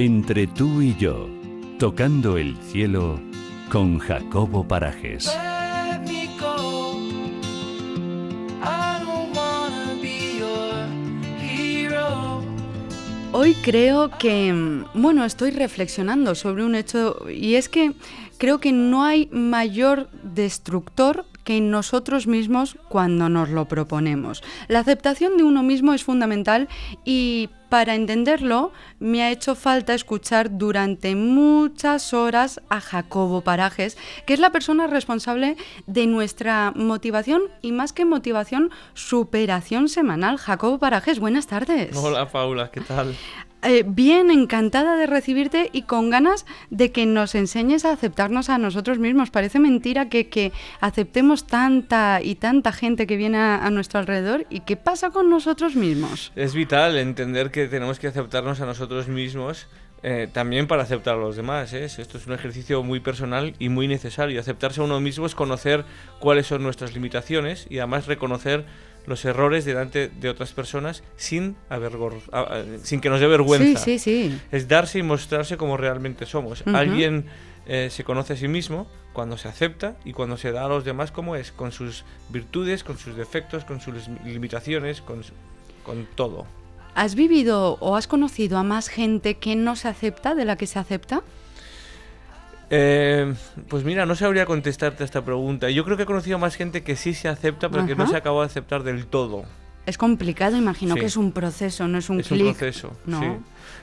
Entre tú y yo, tocando el cielo con Jacobo Parajes. Hoy creo que, bueno, estoy reflexionando sobre un hecho y es que creo que no hay mayor destructor que en nosotros mismos cuando nos lo proponemos. La aceptación de uno mismo es fundamental y para entenderlo me ha hecho falta escuchar durante muchas horas a Jacobo Parajes, que es la persona responsable de nuestra motivación y más que motivación, superación semanal. Jacobo Parajes, buenas tardes. Hola Paula, ¿qué tal? Eh, bien, encantada de recibirte y con ganas de que nos enseñes a aceptarnos a nosotros mismos. Parece mentira que, que aceptemos tanta y tanta gente que viene a, nuestro alrededor y qué pasa con nosotros mismos. Es vital entender que tenemos que aceptarnos a nosotros mismos eh, también para aceptar a los demás. ¿eh? Esto es un ejercicio muy personal y muy necesario. Aceptarse a uno mismo es conocer cuáles son nuestras limitaciones y además reconocer los errores delante de otras personas sin, sin que nos dé Sí, vergüenza. sí, sí. Es darse y mostrarse como realmente somos. Alguien eh, se conoce a sí mismo cuando se acepta y cuando se da a los demás como es, con sus virtudes, con sus defectos, con sus limitaciones, con, con todo. ¿Has vivido o has conocido a más gente que no se acepta de la que se acepta? Eh, pues mira, no sabría contestarte a esta pregunta. Yo creo que he conocido más gente que sí se acepta, pero que no se acabó de aceptar del todo. Es complicado, imagino Sí. que es un proceso, no es un es un proceso. No. sí.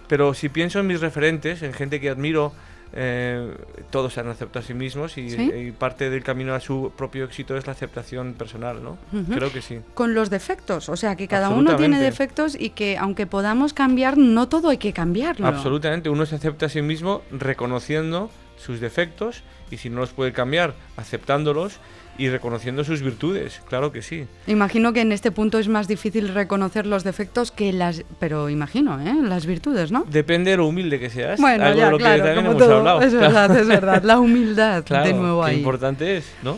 Pero si pienso en mis referentes, en gente que admiro, eh, todos se han aceptado a sí mismos y, ¿Sí? y parte del camino a su propio éxito es la aceptación personal, ¿no? Creo que sí. Con los defectos, o sea que cada uno tiene defectos y que aunque podamos cambiar, no todo hay que cambiarlo. Absolutamente, uno se acepta a sí mismo reconociendo sus defectos y si no los puede cambiar, aceptándolos y reconociendo sus virtudes, claro que sí. Imagino que en este punto es más difícil reconocer los defectos que las, pero imagino, ¿eh? Las virtudes, ¿no? Depende de lo humilde que seas. Bueno, algo de ya, lo que claro, también como hemos todo, hablado. es claro. verdad, es verdad, la humildad Claro, de nuevo qué ahí. importante es, ¿no?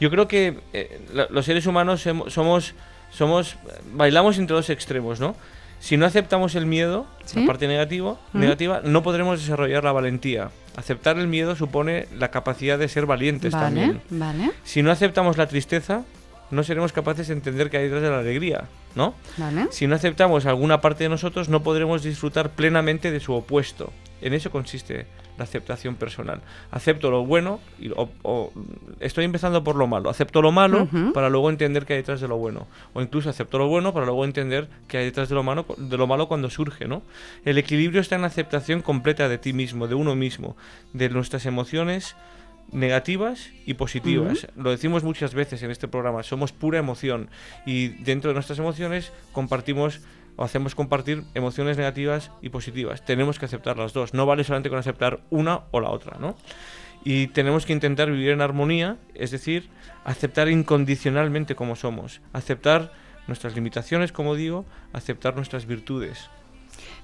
Yo creo que eh, los seres humanos somos, somos, bailamos entre dos extremos, ¿no? Si no aceptamos el miedo, ¿Sí? la parte negativo, ¿Mm? negativa, no podremos desarrollar la valentía. Aceptar el miedo supone la capacidad de ser valientes Vale, también. vale, Si no aceptamos la tristeza, no seremos capaces de entender qué hay detrás de la alegría, ¿no? vale. Si no aceptamos alguna parte de nosotros, no podremos disfrutar plenamente de su opuesto. En eso consiste la aceptación personal. Acepto lo bueno y o- o- estoy empezando por lo malo. Acepto lo malo para luego entender qué hay detrás de lo bueno. O incluso acepto lo bueno para luego entender qué hay detrás de lo malo, de lo malo cuando surge, ¿no? El equilibrio está en la aceptación completa de ti mismo, de uno mismo, de nuestras emociones negativas y positivas. Lo decimos muchas veces en este programa, somos pura emoción y dentro de nuestras emociones compartimos o hacemos compartir emociones negativas y positivas. Tenemos que aceptar las dos, no vale solamente con aceptar una o la otra, ¿no? Y tenemos que intentar vivir en armonía, es decir, aceptar incondicionalmente como somos, aceptar nuestras limitaciones, como digo, aceptar nuestras virtudes.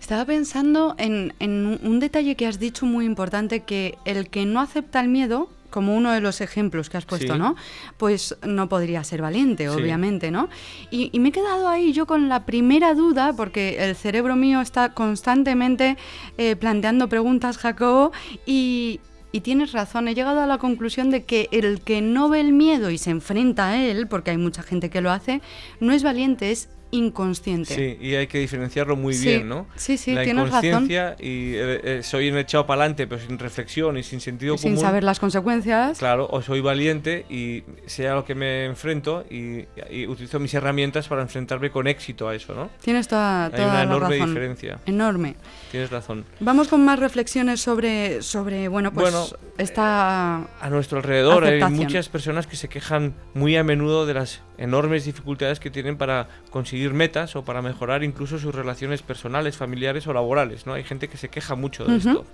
Estaba pensando en, en un- detalle que has dicho muy importante, que el que no acepta el miedo, como uno de los ejemplos que has puesto, Sí. ¿no? Pues no podría ser valiente, Sí. obviamente, ¿no? Y, y me he quedado ahí yo con la primera duda, porque el cerebro mío está constantemente eh, planteando preguntas, Jacobo, y, y tienes razón, he llegado a la conclusión de que el que no ve el miedo y se enfrenta a él, porque hay mucha gente que lo hace, no es valiente, es inconsciente. Sí, y hay que diferenciarlo muy Sí, bien, ¿no? sí, sí, La tienes razón. y eh, eh, soy un echado para adelante, pero sin reflexión y sin sentido Sin común. saber las consecuencias. Claro, o soy valiente y sé a lo que me enfrento y, y utilizo mis herramientas para enfrentarme con éxito a eso, ¿no? Tienes toda, Hay toda una la enorme razón. diferencia. Enorme. Tienes razón. Vamos con más reflexiones sobre, sobre bueno, pues Bueno, esta... A nuestro alrededor hay muchas personas que se quejan muy a menudo de las enormes dificultades que tienen para conseguir metas o para mejorar incluso sus relaciones personales, familiares o laborales, ¿no? Hay gente que se queja mucho de esto.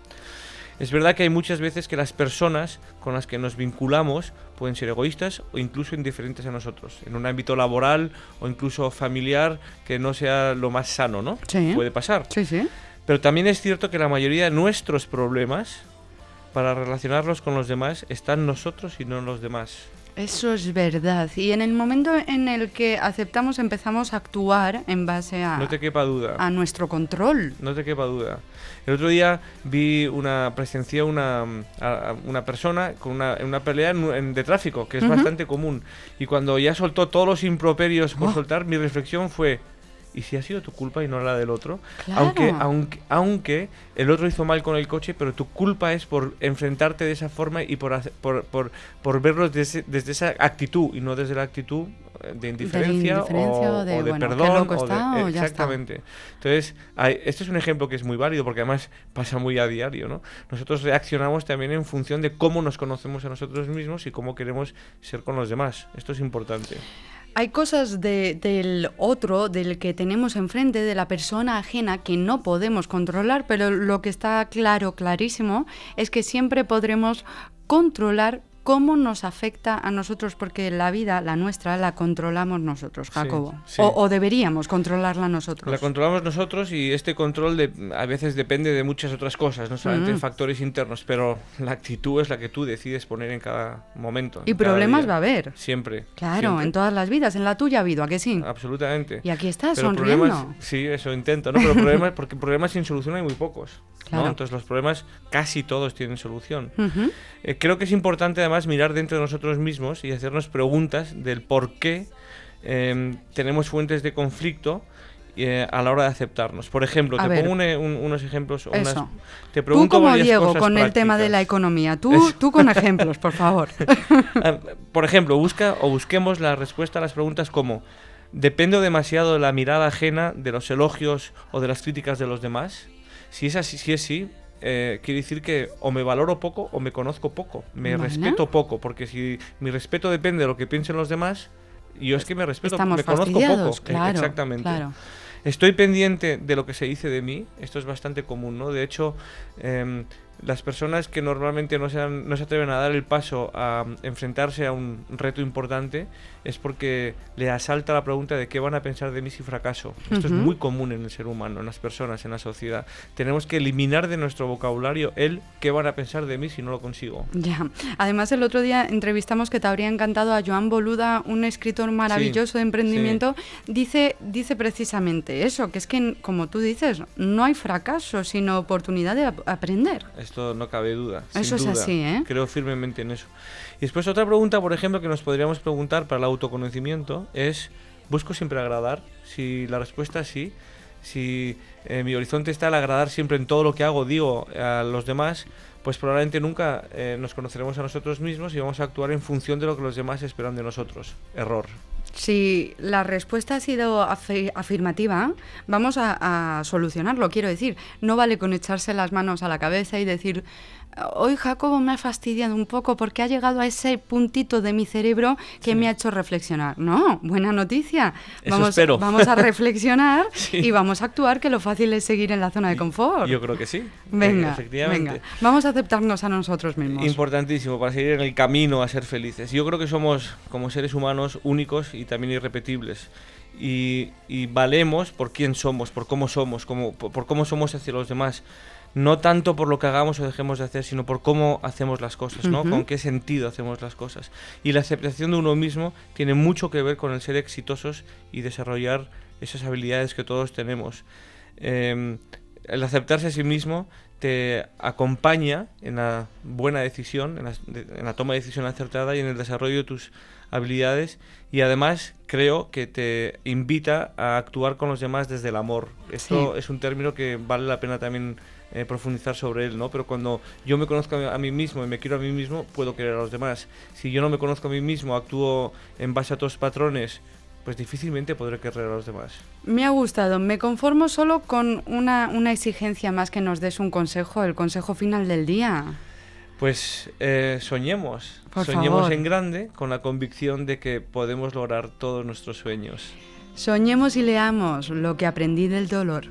Es verdad que hay muchas veces que las personas con las que nos vinculamos pueden ser egoístas o incluso indiferentes a nosotros, en un ámbito laboral o incluso familiar que no sea lo más sano, ¿no? Sí. Puede pasar. Sí, sí. Pero también es cierto que la mayoría de nuestros problemas para relacionarnos con los demás están nosotros y no los demás. Eso es verdad. Y en el momento en el que aceptamos, empezamos a actuar en base a, No te quepa duda. a nuestro control. No te quepa duda. El otro día vi una presencié una, a- a una persona con una, una pelea en- en- de tráfico, que es bastante común. Y cuando ya soltó todos los improperios por Oh. soltar, mi reflexión fue, ¿y si ha sido tu culpa y no la del otro? Claro. Aunque, aunque, aunque el otro hizo mal con el coche, pero tu culpa es por enfrentarte de esa forma y por, hace- por, por, por verlo desde, desde esa actitud y no desde la actitud eh, de indiferencia, indiferencia o, o de, o de bueno, qué perdón. o de- o exactamente. Entonces, hay- este es un ejemplo que es muy válido porque además pasa muy a diario, ¿no? Nosotros reaccionamos también en función de cómo nos conocemos a nosotros mismos y cómo queremos ser con los demás. Esto es importante. Hay cosas de- del otro, del que tenemos enfrente, de la persona ajena, que no podemos controlar, pero lo que está claro, clarísimo, es que siempre podremos controlar cómo nos afecta a nosotros, porque la vida, la nuestra, la controlamos nosotros, Sí, Jacobo. sí. O, o deberíamos controlarla nosotros. La controlamos nosotros y este control de, a veces depende de muchas otras cosas, no solamente Mm. factores internos, pero la actitud es la que tú decides poner en cada momento. y problemas día. va a haber. Siempre. Claro, siempre. en todas las vidas, en la tuya ha habido, ¿a que sí? Absolutamente. Y aquí estás, Pero sonriendo. problemas, sí, eso intento, ¿no? Pero problemas, porque problemas sin solución hay muy pocos. Entonces los problemas casi todos tienen solución. Eh, creo que es importante además mirar dentro de nosotros mismos y hacernos preguntas del por qué eh, tenemos fuentes de conflicto eh, a la hora de aceptarnos. Por ejemplo, A te ver. pongo un- un- unos ejemplos. unas- Eso. te Tú como Diego con el tema de la economía, tú, Eso. tú con ejemplos, por favor. Ah, Por ejemplo, busca o busquemos la respuesta a las preguntas como ¿dependo demasiado de la mirada ajena, de los elogios o de las críticas de los demás? Si es así, si es sí, eh, quiere decir que o me valoro poco o me conozco poco, me Vale. respeto poco, porque si mi respeto depende de lo que piensen los demás, yo es que me respeto, Estamos me conozco poco. Eh, claro. Exactamente. claro. Estoy pendiente de lo que se dice de mí, esto es bastante común, ¿no? De hecho, em, las personas que normalmente no se, dan- no se atreven a dar el paso a mm, enfrentarse a un reto importante es porque le asalta la pregunta de qué van a pensar de mí si fracaso. Esto es muy común en el ser humano, en las personas, en la sociedad. Tenemos que eliminar de nuestro vocabulario el qué van a pensar de mí si no lo consigo. Ya. Además, el otro día entrevistamos que te habría encantado a Joan Boluda, un escritor maravilloso de emprendimiento. Dice, dice precisamente eso, que es que, como tú dices, no hay fracaso, sino oportunidad de ap- aprender. Esto no cabe duda. sin Eso es duda. así, ¿eh? Creo firmemente en eso. Y después otra pregunta, por ejemplo, que nos podríamos preguntar para el autoconocimiento es, ¿busco siempre agradar? Si la respuesta es sí, si eh, mi horizonte está al agradar siempre en todo lo que hago, digo a los demás, pues probablemente nunca eh, nos conoceremos a nosotros mismos y vamos a actuar en función de lo que los demás esperan de nosotros. Error. Si la respuesta ha sido afi- afirmativa, vamos a, a solucionarlo, quiero decir. No vale con echarse las manos a la cabeza y decir, hoy Jacobo me ha fastidiado un poco porque ha llegado a ese puntito de mi cerebro que me ha hecho reflexionar. No, buena noticia. Vamos, a reflexionar Sí. y vamos a actuar, que lo fácil es seguir en la zona de confort. Yo creo que sí. venga, efectivamente. venga, vamos a aceptarnos a nosotros mismos. Importantísimo para seguir en el camino a ser felices. Yo creo que somos como seres humanos únicos y también irrepetibles. Y, y valemos por quién somos, por cómo somos, como, por, por cómo somos hacia los demás. No tanto por lo que hagamos o dejemos de hacer, sino por cómo hacemos las cosas, ¿no? Con qué sentido hacemos las cosas. Y la aceptación de uno mismo tiene mucho que ver con el ser exitosos y desarrollar esas habilidades que todos tenemos. Em, el aceptarse a sí mismo te acompaña en la buena decisión, en la, de- en la toma de decisión acertada y en el desarrollo de tus habilidades y además creo que te invita a actuar con los demás desde el amor. Esto Sí. es un término que vale la pena también eh, profundizar sobre él, ¿no? Pero cuando yo me conozco a mí, mismo y me quiero a mí mismo, puedo querer a los demás. Si yo no me conozco a mí mismo, actúo en base a otros patrones, pues difícilmente podré querer a los demás. Me ha gustado. Me conformo solo con una, una exigencia más que nos des un consejo, el consejo final del día. Pues eh, soñemos, Por soñemos favor. en grande con la convicción de que podemos lograr todos nuestros sueños. Soñemos y leamos lo que aprendí del dolor.